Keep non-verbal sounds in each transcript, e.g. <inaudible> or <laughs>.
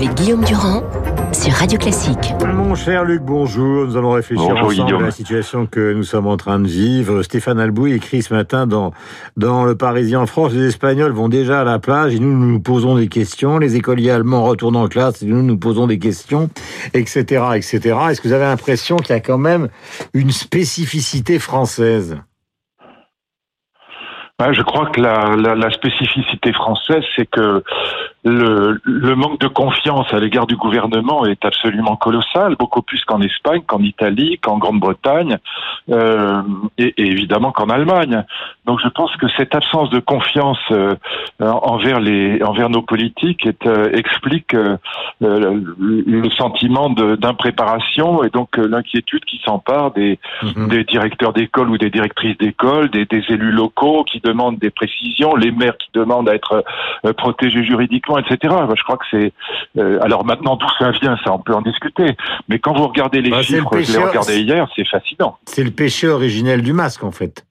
avec Guillaume Durand sur Radio Classique. Mon cher Luc, bonjour. Nous allons réfléchir Bonjour, ensemble Guillaume. à la situation que nous sommes en train de vivre. Stéphane Albouy écrit ce matin dans, dans Le Parisien en France, les Espagnols vont déjà à la plage et nous nous nous posons des questions. Les écoliers allemands retournent en classe et nous nous posons des questions, etc., etc. Est-ce que vous avez l'impression qu'il y a quand même une spécificité française? Je crois que la, la, la spécificité française, c'est que le, le manque de confiance à l'égard du gouvernement est absolument colossal, beaucoup plus qu'en Espagne, qu'en Italie, qu'en Grande-Bretagne, euh, et, et évidemment qu'en Allemagne. Donc je pense que cette absence de confiance euh, envers les envers nos politiques est, euh, explique euh, le, sentiment d'impréparation et donc euh, l'inquiétude qui s'empare des, Mhm. des directeurs d'école ou des directrices d'école, des, des élus locaux qui demandent des précisions, les maires qui demandent à être euh, protégés juridiquement, etc. Moi, je crois que c'est. euh, alors maintenant, d'où ça vient, ça, on peut en discuter. Mais quand vous regardez les Bah, le chiffres, je les regardais hier, c'est fascinant. C'est le péché originel du masque, en fait.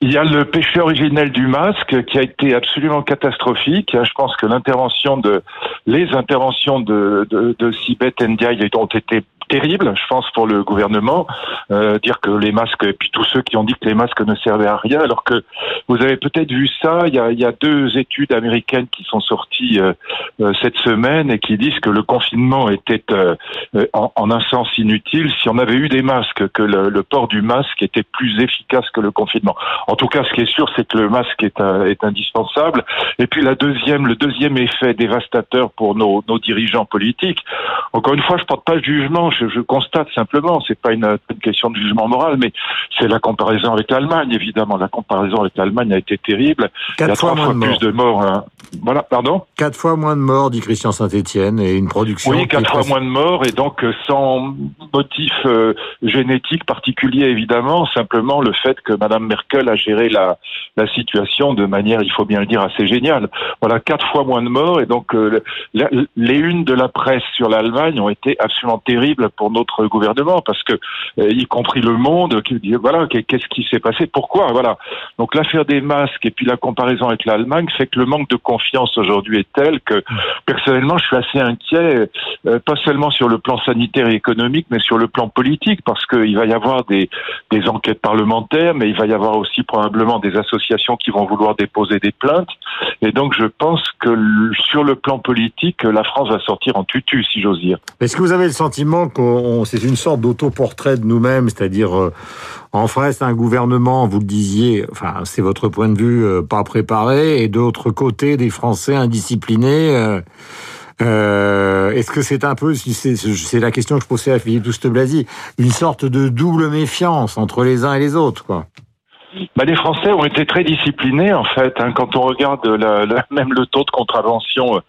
Il y a le péché originel du masque qui a été absolument catastrophique. Je pense que l'intervention de, les interventions de, de, de Sibeth Ndiaye ont été terribles, je pense, pour le gouvernement. Euh, dire que les masques, et puis tous ceux qui ont dit que les masques ne servaient à rien, alors que vous avez peut-être vu ça, il y a, y a deux études américaines qui sont sorties euh, euh, cette semaine et qui disent que le confinement était euh, euh, en, en un sens inutile si on avait eu des masques, que le, le port du masque était plus efficace que le confinement. En tout cas, ce qui est sûr, c'est que le masque est, est indispensable. Et puis la deuxième, le deuxième effet dévastateur pour nos, nos dirigeants politiques. Encore une fois, je porte pas de jugement, je constate simplement, c'est pas une, une question de jugement moral, mais c'est la comparaison avec l'Allemagne, évidemment. La comparaison avec l'Allemagne a été terrible. Il y a Quatre fois trois moins fois de morts. plus de morts. hein. Voilà, pardon? Quatre fois moins de morts, dit Christian Saint-Etienne, et une production. Oui, quatre fois moins de morts et donc euh, sans motif euh, génétique particulier évidemment, simplement le fait que Madame Merkel a géré la, la situation de manière, il faut bien le dire, assez géniale. Voilà, quatre fois moins de morts et donc euh, la- les unes de la presse sur l'Allemagne ont été absolument terribles pour notre gouvernement parce que euh, y compris le Monde qui dit voilà qu'est- qu'est-ce qui s'est passé, pourquoi, voilà. Donc l'affaire des masques et puis la comparaison avec l'Allemagne fait que le manque de confiance aujourd'hui est tel que personnellement je suis assez inquiet euh, pas seulement sur le plan sanitaire et économique, mais sur le plan politique, parce qu'il va y avoir des, des enquêtes parlementaires, mais il va y avoir aussi probablement des associations qui vont vouloir déposer des plaintes. Et donc je pense que sur le plan politique, la France va sortir en tutu, si j'ose dire. Est-ce que vous avez le sentiment c'est une sorte d'autoportrait de nous-mêmes, c'est-à-dire euh, en face un gouvernement, vous le disiez, enfin c'est votre point de vue, euh, pas préparé, et d'autre côté des Français indisciplinés. euh, euh, Est-ce que c'est un peu, c'est la question que je posais à Philippe Douste-Blazy, une sorte de double méfiance entre les uns et les autres, quoi? Bah, les Français ont été très disciplinés en fait. hein. quand on regarde la- la- <laughs> même le taux de contravention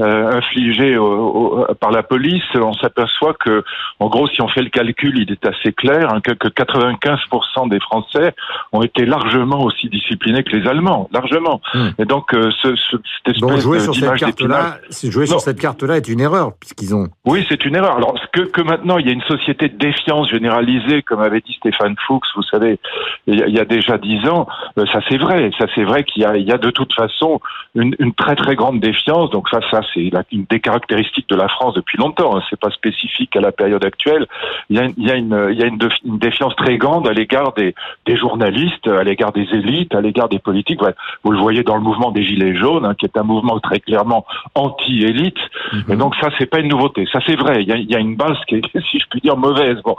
euh, infligé au- au- par la police, on s'aperçoit que, en gros, si on fait le calcul, il est assez clair hein, que, que 95% des Français ont été largement aussi disciplinés que les Allemands, largement. Hmm. Et donc, euh, ce, ce- cette espèce jouer sur cette carte-là, jouer sur cette carte-là est une erreur, puisqu'ils ont... Oui, c'est une erreur. Alors que, que maintenant il y a une société de défiance généralisée, comme avait dit Stéphane Fuchs, vous savez, il y a, il y a déjà dix ans, euh, ça c'est vrai. Ça c'est vrai qu'il y a, il y a de toute façon une, une très très grande défiance. Donc ça, ça c'est une des caractéristiques de la France depuis longtemps. hein. C'est pas spécifique à la période actuelle. Il y a, une- il y a une, il y a une, déf- une défiance très grande à l'égard des, des journalistes, à l'égard des élites, à l'égard des politiques. Ouais, Vous le voyez dans le mouvement des Gilets jaunes, hein, qui est un mouvement très clairement anti-élite. Et donc ça, c'est pas une nouveauté. Ça, c'est vrai. Il y a, il y a une base qui est, <laughs> si je puis dire, mauvaise. Bon,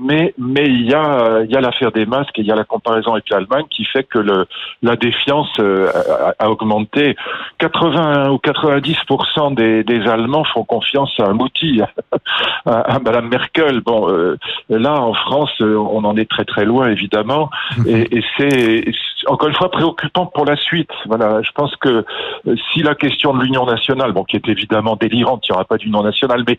mais mais il y a il y a l'affaire des masques et il y a la comparaison avec l'Allemagne qui fait que le la défiance euh, a, a augmenté. 80 ou 90 des, des Allemands font confiance à un outil, <laughs> à, à Madame Merkel. Bon, euh, là en France, euh, on en est très très loin évidemment, <laughs> et, et c'est encore une fois préoccupant pour la suite. Voilà, je pense que si la question de l'union nationale, bon, qui est évidemment délirante, il n'y aura pas d'union nationale, mais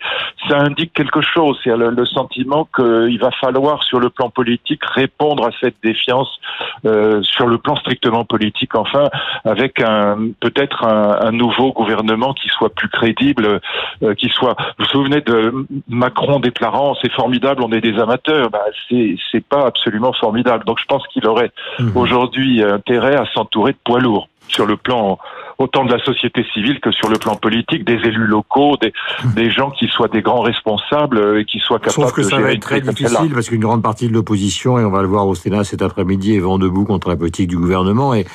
ça indique quelque chose. C'est le, le sentiment qu'il va falloir, sur le plan politique, répondre à cette défiance euh, sur le plan strictement politique. Enfin, avec un peut-être un, un nouveau gouvernement qui soit plus crédible, euh, qui soit. Vous vous souvenez de Macron déclarant c'est formidable, on est des amateurs. Bah, c'est c'est pas absolument formidable. Donc je pense qu'il aurait Mhm. aujourd'hui intérêt à s'entourer de poids lourds sur le plan autant de la société civile que sur le plan politique, des élus locaux, des, des gens qui soient des grands responsables et qui soient capables Sauf que de ça va être très difficile parce qu'une grande partie de l'opposition, et on va le voir au Sénat cet après-midi, est vent debout contre la politique du gouvernement. Et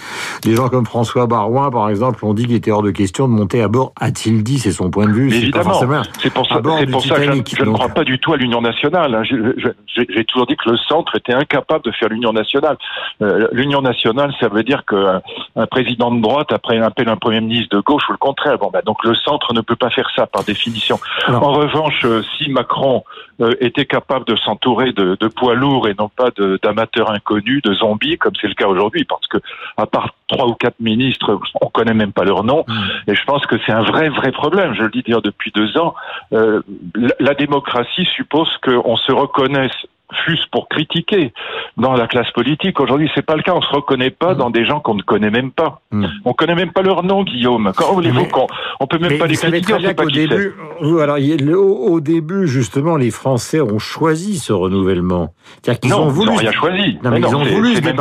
des gens comme François Barouin, par exemple, ont dit qu'il était hors de question de monter à bord. A-t-il dit C'est son point de vue. Évidemment. C'est pour ça, pour ça que je, je ne crois pas du tout à l'Union nationale. Hein. J'ai toujours dit que le centre était incapable de faire l'Union nationale. Euh, L'Union nationale, ça veut dire qu'un un président de droite après appelle un premier ministre de gauche ou le contraire. Bon, bah, donc le centre ne peut pas faire ça par définition. en revanche, euh, si Macron euh, était capable de s'entourer de, de, poids lourds et non pas d'amateurs inconnus, de zombies, comme c'est le cas aujourd'hui, parce que à part trois ou quatre ministres, on connaît même pas leur nom, mmh. et je pense que c'est un vrai vrai problème. Je le dis d'ailleurs depuis deux ans. Euh, la, la démocratie suppose qu'on se reconnaisse fût pour critiquer dans la classe politique. Aujourd'hui, c'est pas le cas. On se reconnaît pas mm. dans des gens qu'on ne connaît même pas. Mm. On connaît même pas leur nom, Guillaume. Quand voulez-vous qu'on on peut même pas les critiquer au début, alors au, début justement, les Français ont choisi ce renouvellement. C'est-à-dire qu'ils ont voulu. Non, rien choisi. Non, mais, ils ont voulu C'est même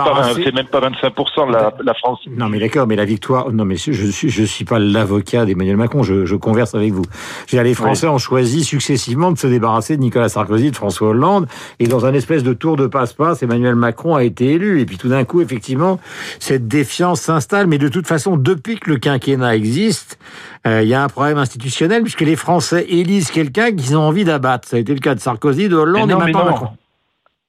pas 25% de la, la France. Non, mais d'accord, mais la victoire. Non, mais je suis je suis pas l'avocat d'Emmanuel Macron. Je, je, converse avec vous. Les Français ont choisi successivement de se débarrasser de Nicolas Sarkozy, de François Hollande, et dans un espèce de tour de passe-passe, Emmanuel Macron a été élu. Et puis tout d'un coup, effectivement, cette défiance s'installe. Mais de toute façon, depuis que le quinquennat existe, euh, il y a un problème institutionnel puisque les Français élisent quelqu'un qu'ils ont envie d'abattre. Ça a été le cas de Sarkozy, de Hollande et maintenant Macron.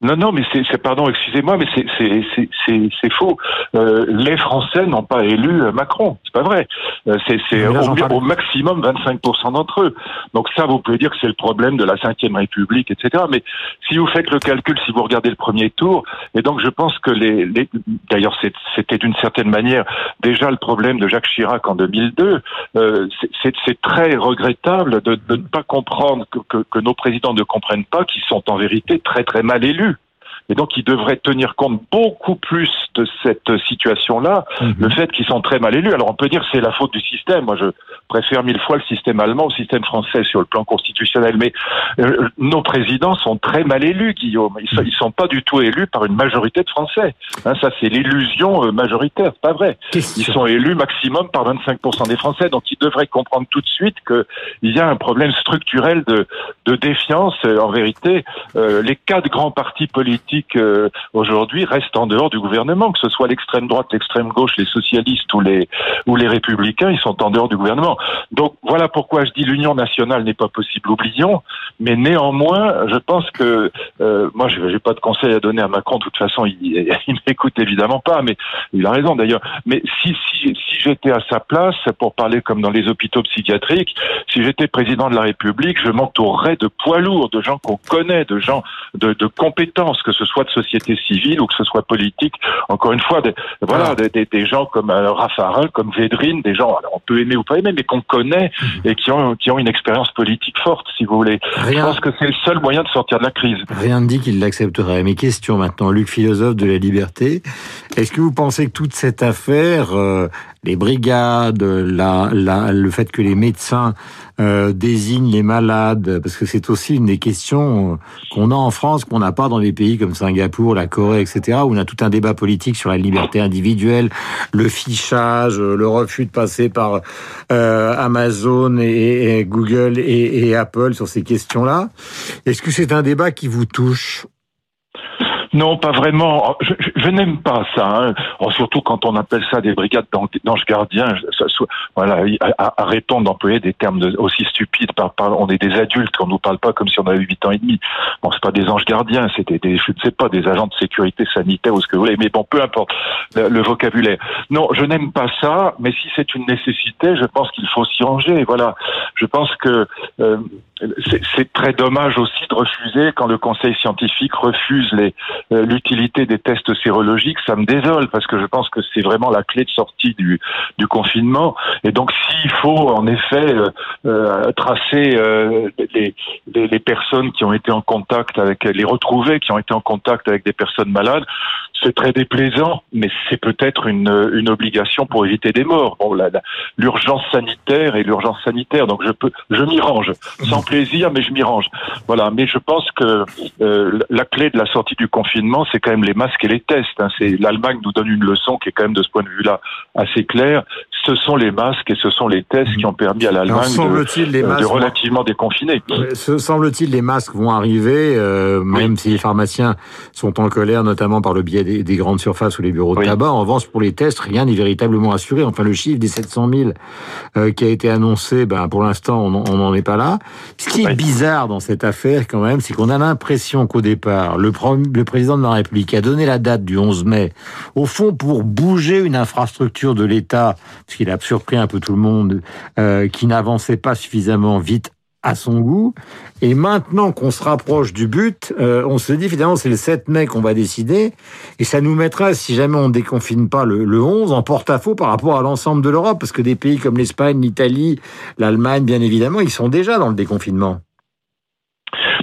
Non, non, mais c'est, pardon, excusez-moi, mais c'est, c'est, c'est, c'est, faux. Euh, les Français n'ont pas élu euh, Macron, c'est pas vrai. Euh, c'est, c'est au, au, maximum 25% d'entre eux. Donc ça, vous pouvez dire que c'est le problème de la Cinquième République, etc. Mais si vous faites le calcul, si vous regardez le premier tour, et donc je pense que les, les d'ailleurs c'était d'une certaine manière déjà le problème de Jacques Chirac en 2002. Euh, c'est, c'est très regrettable de, de ne pas comprendre que, que, que nos présidents ne comprennent pas qu'ils sont en vérité très très mal élus. Et donc, ils devraient tenir compte beaucoup plus de cette situation-là, mhm. le fait qu'ils sont très mal élus. Alors, on peut dire que c'est la faute du système. Moi, je préfère mille fois le système allemand au système français sur le plan constitutionnel. Mais euh, nos présidents sont très mal élus, Guillaume. Ils sont, sont pas du tout élus par une majorité de Français. Hein, ça, c'est l'illusion euh, majoritaire. Pas vrai. Ils sont élus maximum par 25% des Français. Donc, ils devraient comprendre tout de suite qu'il y a un problème structurel de, de défiance. En vérité, euh, les quatre grands partis politiques euh, aujourd'hui restent en dehors du que ce soit l'extrême droite, l'extrême gauche, les socialistes ou les ou les républicains, ils sont en dehors du gouvernement. Donc voilà pourquoi je dis l'union nationale n'est pas possible, oublions. Mais néanmoins, je pense que euh, moi, je n'ai pas de conseil à donner à Macron. De toute façon, il, <laughs> il m'écoute évidemment pas, mais il a raison d'ailleurs. Mais si si si j'étais à sa place, pour parler comme dans les hôpitaux psychiatriques, si j'étais président de la République, je m'entourerais de poids lourds, de gens qu'on connaît, de gens de, de compétences, que ce soit de société civile ou que ce soit politique. Encore une fois, des, voilà, ah. des, des, gens comme euh, Raffarin, comme Védrine, des gens, alors on peut aimer ou pas aimer, mais qu'on connaît mhm. et qui ont, qui ont une expérience politique forte, si vous voulez. Je pense que c'est le seul moyen de sortir de la crise. Rien ne dit qu'il l'accepterait. Mes questions maintenant, Luc, philosophe de la liberté. Est-ce que vous pensez que toute cette affaire, euh, les brigades, la, la, le fait que les médecins euh, désignent les malades, parce que c'est aussi une des questions qu'on a en France, qu'on n'a pas dans les pays comme Singapour, la Corée, etc., où on a tout un débat politique sur la liberté individuelle, le fichage, le refus de passer par euh, Amazon et, Google et Apple sur ces questions-là. Est-ce que c'est un débat qui vous touche? Non, pas vraiment. Je, je, n'aime pas ça, hein. oh, surtout quand on appelle ça des brigades d'anges gardiens. voilà, arrêtons d'employer des termes aussi stupides. Par, on est des adultes, on nous parle pas comme si on avait 8 ans et demi. Bon, c'est pas des anges gardiens, c'était des, je ne sais pas, des agents de sécurité sanitaire ou ce que vous voulez. Mais bon, peu importe le, vocabulaire. Non, je n'aime pas ça. Mais si c'est une nécessité, je pense qu'il faut s'y ranger. Voilà, je pense que euh, c'est très dommage aussi de refuser quand le Conseil scientifique refuse euh, l'utilité des tests sérologiques, ça me désole parce que je pense que c'est vraiment la clé de sortie du, du confinement. Et donc, s'il faut en effet euh, euh tracer euh, les, les, personnes qui ont été en contact avec, les retrouver, qui ont été en contact avec des personnes malades, c'est très déplaisant, mais c'est peut-être une, une obligation pour éviter des morts. Bon, l'urgence sanitaire et l'urgence sanitaire, donc je je m'y range, sans plaisir, mais je m'y range. Voilà. Mais je pense que euh, la clé de la sortie du confinement, c'est quand même les masques et les tests. Hein. C'est l'Allemagne nous donne une leçon qui est quand même de ce point de vue-là assez claire ce sont les masques et ce sont les tests qui ont permis à l'Allemagne de, euh, de, relativement déconfiner. Semble-t-il, les masques vont arriver, euh, même si les pharmaciens sont en colère, notamment par le biais des, grandes surfaces ou les bureaux de tabac. En revanche, pour les tests, rien n'est véritablement assuré. Enfin, le chiffre des 700 000 euh, qui a été annoncé, ben, pour l'instant, on n'en est pas là. Ce qui est bizarre dans cette affaire, quand même, c'est qu'on a l'impression qu'au départ, le, le président de la République a donné la date du 11 mai, au fond, pour bouger une infrastructure de l'État ce qu'il a surpris un peu tout le monde, euh, qui n'avançait pas suffisamment vite à son goût. Et maintenant qu'on se rapproche du but, euh, on se dit finalement c'est le 7 mai qu'on va décider, et ça nous mettra, si jamais on déconfine pas le, le 11, en porte-à-faux par rapport à l'ensemble de l'Europe, parce que des pays comme l'Espagne, l'Italie, l'Allemagne, bien évidemment, ils sont déjà dans le déconfinement.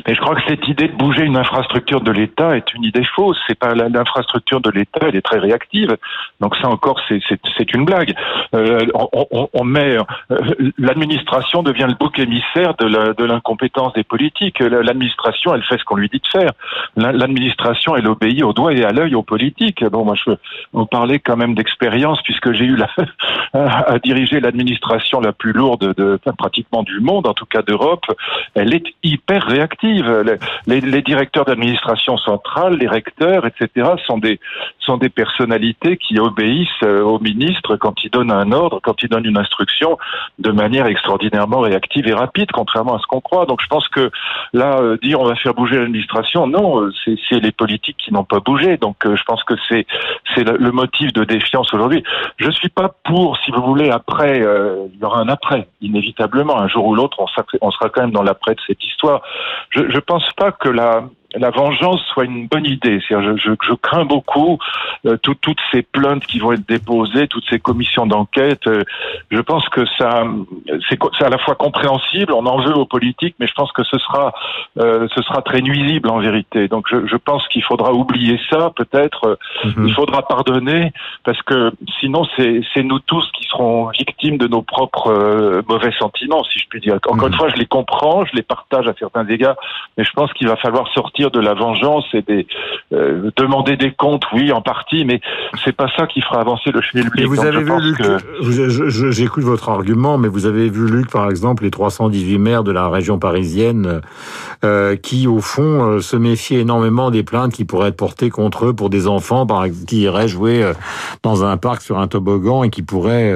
Mais je crois que cette idée de bouger une infrastructure de l'État est une idée fausse. C'est pas l'infrastructure de l'État, elle est très réactive. Donc ça encore, c'est une blague. Euh, on, on, met euh, l'administration devient le bouc émissaire de l'incompétence des politiques. L'administration, elle fait ce qu'on lui dit de faire. L'administration, elle obéit au doigt et à l'œil aux politiques. Bon, moi, je on parlait quand même d'expérience puisque j'ai eu la, <laughs> à diriger l'administration la plus lourde de pratiquement du monde, en tout cas d'Europe. Elle est hyper réactive les, directeurs d'administration centrale, les recteurs, etc., sont des, sont des personnalités qui obéissent euh, au ministre quand il donne un ordre, quand il donne une instruction, de manière extraordinairement réactive et rapide, contrairement à ce qu'on croit. Donc je pense que là, euh, dire on va faire bouger l'administration, non, euh, c'est les politiques qui n'ont pas bougé. Donc je pense que c'est le motif de défiance aujourd'hui. Je suis pas pour, si vous voulez, après, il y aura un après, inévitablement, un jour ou l'autre, on, sera quand même dans l'après de cette histoire. Je pense pas que la la vengeance soit une bonne idée. Je, je, je, crains beaucoup euh, toutes ces plaintes qui vont être déposées, toutes ces commissions d'enquête. Euh, je pense que ça, c'est à la fois compréhensible, on en veut aux politiques, mais je pense que ce sera, euh, ce sera très nuisible en vérité. Donc je, je pense qu'il faudra oublier ça, peut-être. Mhm. Il faudra pardonner, parce que sinon c'est nous tous qui serons victimes de nos propres mauvais sentiments, si je puis dire. Encore une mhm. fois, je les comprends, je les partage à certains égards, mais je pense qu'il va falloir sortir de la vengeance et des euh, demander des comptes, oui, en partie, mais c'est pas ça qui fera avancer le schmilblick. vous avez vu, Luc, j'écoute votre argument, mais vous avez vu, Luc, par exemple, les 318 maires de la région parisienne euh, qui, au fond, euh, se méfient énormément des plaintes qui pourraient être portées contre eux pour des enfants par, qui iraient jouer dans un parc sur un toboggan et qui pourraient,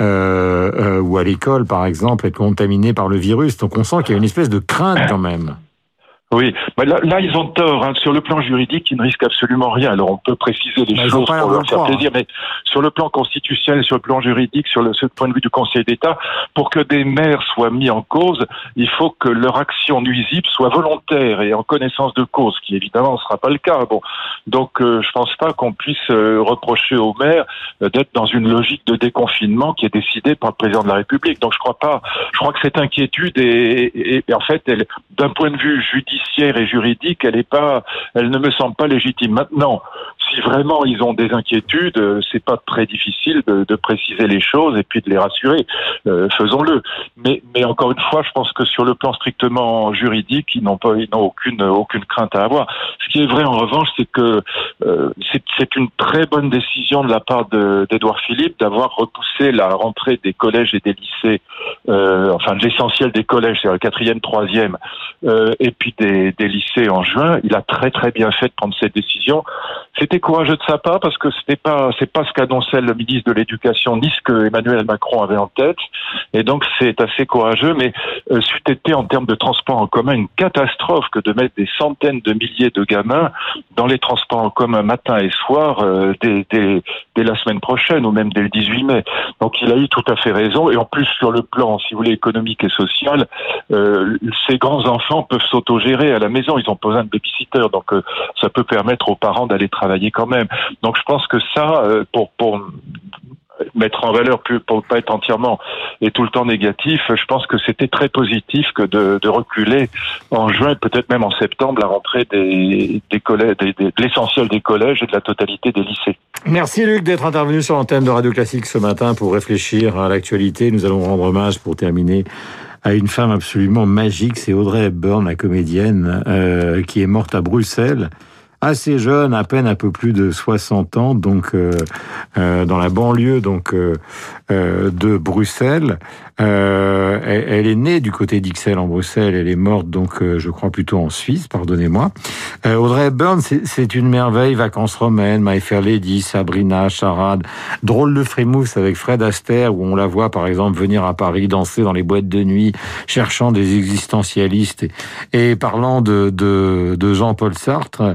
ou à l'école, par exemple, être contaminés par le virus. Donc on sent qu'il y a une espèce de crainte quand même. Oui, là, là, ils ont tort. Hein. Sur le plan juridique, ils ne risquent absolument rien. Alors on peut préciser les choses pour leur faire plaisir, mais sur le plan constitutionnel, sur le plan juridique, sur le, point de vue du Conseil d'État, pour que des maires soient mis en cause, il faut que leur action nuisible soit volontaire et en connaissance de cause, ce qui évidemment ne sera pas le cas. Bon, donc euh, je pense pas qu'on puisse euh, reprocher aux maires euh, d'être dans une logique de déconfinement qui est décidée par le président de la République. Donc je crois pas. Je crois que cette inquiétude est, est en fait, d'un point de vue judiciaire et juridique, elle est pas, elle ne me semble pas légitime. Maintenant, si vraiment ils ont des inquiétudes, euh, c'est pas très difficile de, préciser les choses et puis de les rassurer. Euh, Faisons-le. Mais, mais encore une fois, je pense que sur le plan strictement juridique, ils n'ont pas, ils n'ont aucune aucune crainte à avoir. Ce qui est vrai en revanche, c'est que euh, c'est une très bonne décision de la part d'Edouard Philippe d'avoir repoussé la rentrée des collèges et des lycées, euh, enfin l'essentiel des collèges, c'est le quatrième, troisième, euh, et puis des, des lycées en juin. Il a très très bien fait de prendre cette décision. C'était courageux de sa part parce que c'était pas c'est pas ce qu'annonçait le ministre de l'Éducation ni ce que Emmanuel Macron avait en tête et donc c'est assez courageux mais euh, c'eût été en termes de transport en commun une catastrophe que de mettre des centaines de milliers de gamins dans les transports en commun matin et soir euh, dès, la semaine prochaine ou même dès le 18 mai donc il a eu tout à fait raison. Et en plus sur le plan si vous voulez économique et social euh, ces grands enfants peuvent s'autogérer à la maison. Ils ont besoin de babysitter. Donc euh, ça peut permettre aux parents d'aller travailler quand même. Donc je pense que ça, euh, pour, pour mettre en valeur pour ne pas être entièrement et tout le temps négatif, je pense que c'était très positif que de, reculer en juin, peut-être même en septembre, la rentrée des, collèges, de l'essentiel des collèges et de la totalité des lycées. Merci Luc d'être intervenu sur l'antenne de Radio Classique ce matin pour réfléchir à l'actualité. Nous allons rendre hommage pour terminer à une femme absolument magique, c'est Audrey Hepburn, la comédienne, euh, qui est morte à Bruxelles assez jeune, à peine un peu plus de 60 ans, donc euh, euh, dans la banlieue donc euh, de Bruxelles. Euh, elle, est née du côté d'Ixelles en Bruxelles, elle est morte donc euh, je crois plutôt en Suisse, pardonnez-moi. Audrey Hepburn, c'est une merveille, vacances romaines, My Fair Lady, Sabrina, Charade, drôle de frémousse avec Fred Astaire où on la voit par exemple venir à Paris danser dans les boîtes de nuit, cherchant des existentialistes et, et parlant de, de, de Jean-Paul Sartre.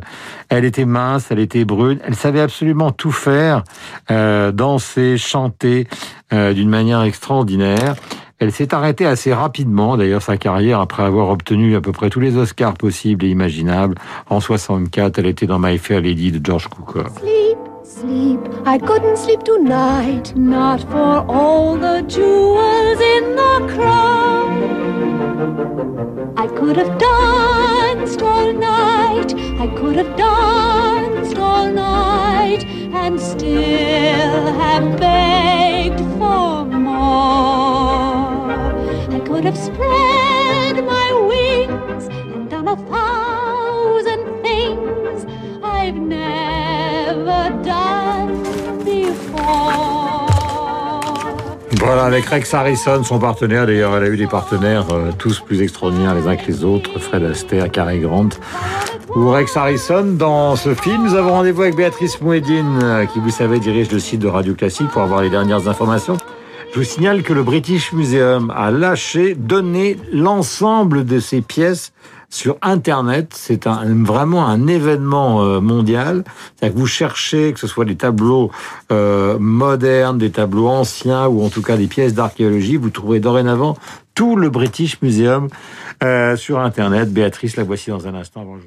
Elle était mince, elle était brune, elle savait absolument tout faire, euh, danser, chanter euh, d'une manière extraordinaire. Elle s'est arrêtée assez rapidement, d'ailleurs, sa carrière, après avoir obtenu à peu près tous les Oscars possibles et imaginables. En 64, elle était dans My Fair Lady de George Cukor. Sleep, sleep, I couldn't sleep tonight, not for all the jewels in the crown. I could have danced all night, I could have danced all night, and still have begged for more. I could have spread my wings and done a thousand things I've never done before. Voilà, avec Rex Harrison, son partenaire. D'ailleurs, elle a eu des partenaires euh, tous plus extraordinaires les uns que les autres. Fred Astaire, Cary Grant ou Rex Harrison. Dans ce film, nous avons rendez-vous avec Béatrice Mouedine, euh, qui, vous savez, dirige le site de Radio Classique pour avoir les dernières informations. Je vous signale que le British Museum a lâché, donné l'ensemble de ses pièces sur Internet. C'est un, vraiment un événement euh, mondial. C'est-à-dire que vous cherchez, que ce soit des tableaux euh, modernes, des tableaux anciens ou en tout cas des pièces d'archéologie, vous trouverez dorénavant tout le British Museum euh, sur Internet. Béatrice, la voici dans un instant avant